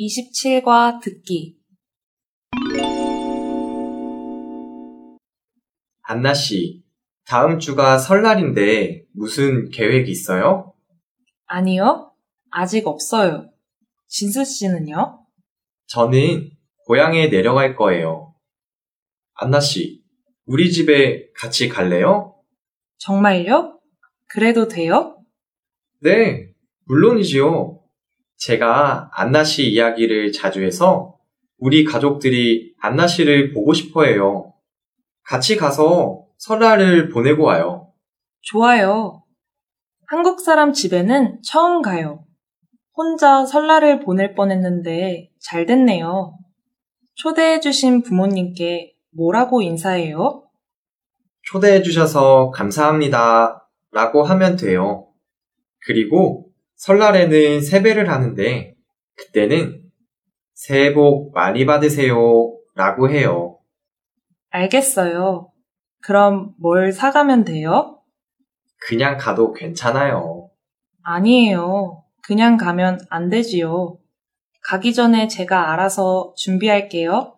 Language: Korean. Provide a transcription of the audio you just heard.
27과 듣기 안나 씨, 다음 주가 설날인데 무슨 계획 있어요? 아니요, 아직 없어요. 진수 씨는요? 저는 고향에 내려갈 거예요. 안나 씨, 우리 집에 같이 갈래요? 정말요? 그래도 돼요? 네, 물론이지요. 제가 안나 씨 이야기를 자주 해서 우리 가족들이 안나 씨를 보고 싶어 해요. 같이 가서 설날을 보내고 와요. 좋아요. 한국 사람 집에는 처음 가요. 혼자 설날을 보낼 뻔했는데 잘 됐네요. 초대해주신 부모님께 뭐라고 인사해요? 초대해 주셔서 감사합니다. 라고 하면 돼요. 그리고 설날에는 세배를 하는데 그때는 새해 복 많이 받으세요. 라고 해요. 알겠어요. 그럼 뭘 사가면 돼요? 그냥 가도 괜찮아요. 아니에요. 그냥 가면 안 되지요. 가기 전에 제가 알아서 준비할게요.